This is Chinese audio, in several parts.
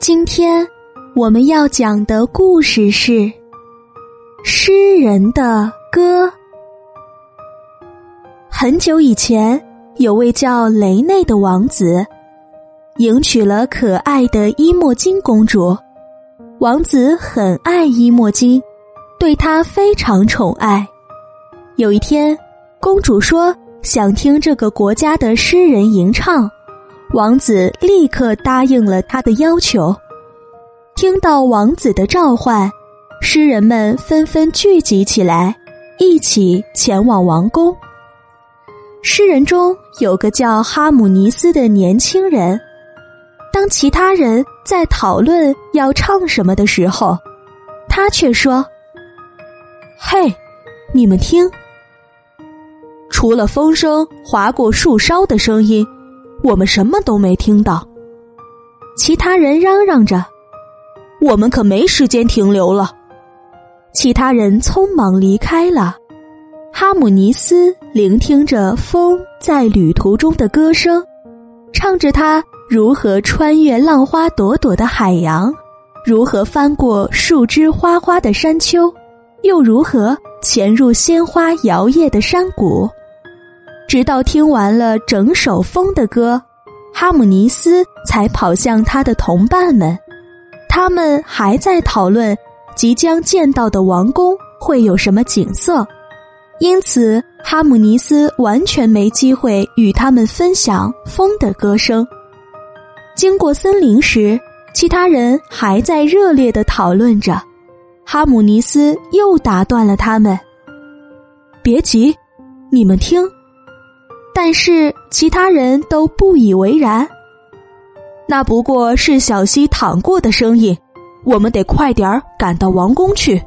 今天我们要讲的故事是《诗人的歌》。很久以前，有位叫雷内的王子，迎娶了可爱的伊莫金公主。王子很爱伊莫金，对她非常宠爱。有一天，公主说想听这个国家的诗人吟唱。王子立刻答应了他的要求。听到王子的召唤，诗人们纷纷聚集起来，一起前往王宫。诗人中有个叫哈姆尼斯的年轻人。当其他人在讨论要唱什么的时候，他却说：“嘿，你们听，除了风声划过树梢的声音。”我们什么都没听到，其他人嚷嚷着：“我们可没时间停留了。”其他人匆忙离开了。哈姆尼斯聆听着风在旅途中的歌声，唱着他如何穿越浪花朵朵的海洋，如何翻过树枝花花的山丘，又如何潜入鲜花摇曳的山谷。直到听完了整首风的歌，哈姆尼斯才跑向他的同伴们。他们还在讨论即将见到的王宫会有什么景色，因此哈姆尼斯完全没机会与他们分享风的歌声。经过森林时，其他人还在热烈的讨论着，哈姆尼斯又打断了他们：“别急，你们听。”但是其他人都不以为然。那不过是小溪淌过的声音，我们得快点儿赶到王宫去。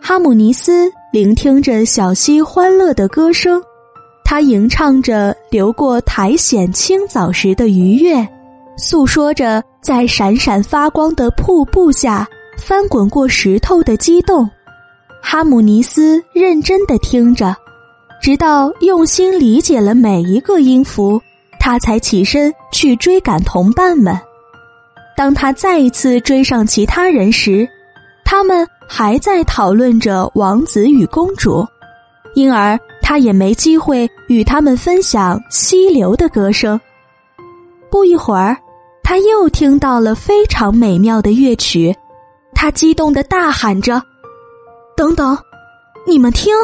哈姆尼斯聆听着小溪欢乐的歌声，他吟唱着流过苔藓青藻时的愉悦，诉说着在闪闪发光的瀑布下翻滚过石头的激动。哈姆尼斯认真的听着。直到用心理解了每一个音符，他才起身去追赶同伴们。当他再一次追上其他人时，他们还在讨论着王子与公主，因而他也没机会与他们分享溪流的歌声。不一会儿，他又听到了非常美妙的乐曲，他激动的大喊着：“等等，你们听！”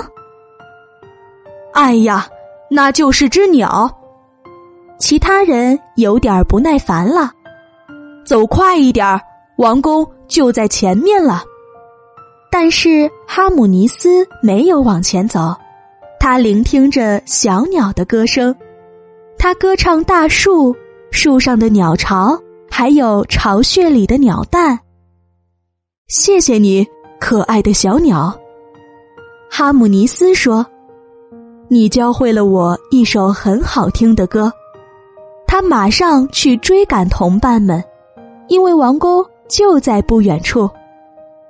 哎呀，那就是只鸟。其他人有点不耐烦了，走快一点，王宫就在前面了。但是哈姆尼斯没有往前走，他聆听着小鸟的歌声，他歌唱大树、树上的鸟巢，还有巢穴里的鸟蛋。谢谢你，可爱的小鸟。哈姆尼斯说。你教会了我一首很好听的歌，他马上去追赶同伴们，因为王宫就在不远处。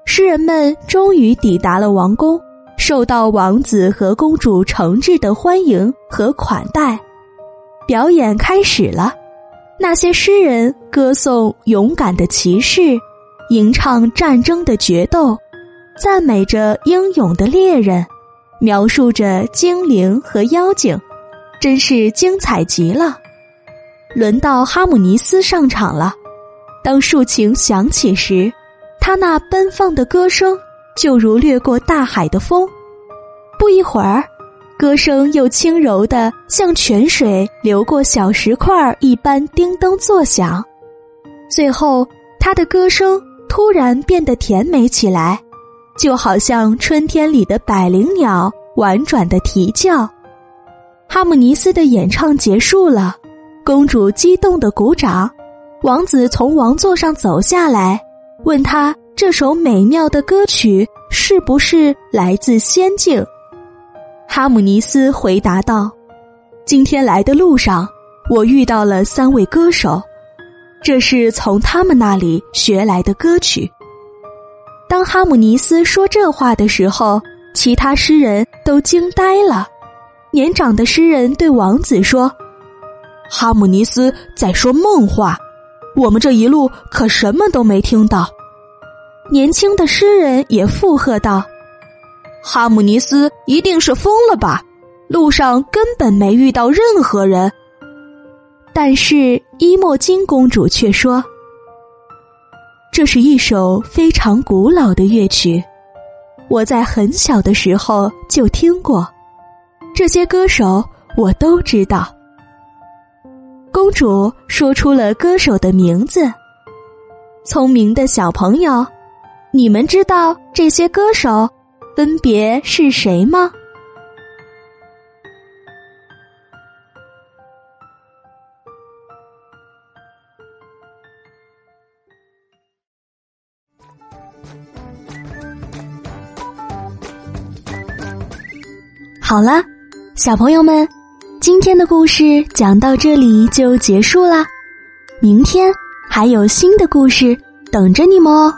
诗人们终于抵达了王宫，受到王子和公主诚挚的欢迎和款待。表演开始了，那些诗人歌颂勇敢的骑士，吟唱战争的决斗，赞美着英勇的猎人。描述着精灵和妖精，真是精彩极了。轮到哈姆尼斯上场了。当竖琴响起时，他那奔放的歌声就如掠过大海的风。不一会儿，歌声又轻柔的像泉水流过小石块一般叮咚作响。最后，他的歌声突然变得甜美起来。就好像春天里的百灵鸟婉转的啼叫。哈姆尼斯的演唱结束了，公主激动的鼓掌，王子从王座上走下来，问他这首美妙的歌曲是不是来自仙境。哈姆尼斯回答道：“今天来的路上，我遇到了三位歌手，这是从他们那里学来的歌曲。”当哈姆尼斯说这话的时候，其他诗人都惊呆了。年长的诗人对王子说：“哈姆尼斯在说梦话。”我们这一路可什么都没听到。年轻的诗人也附和道：“哈姆尼斯一定是疯了吧？路上根本没遇到任何人。”但是伊莫金公主却说：“这是一首非常古老的乐曲，我在很小的时候就听过，这些歌手我都知道。”公主说出了歌手的名字。聪明的小朋友，你们知道这些歌手分别是谁吗？好了，小朋友们。今天的故事讲到这里就结束啦，明天还有新的故事等着你们哦。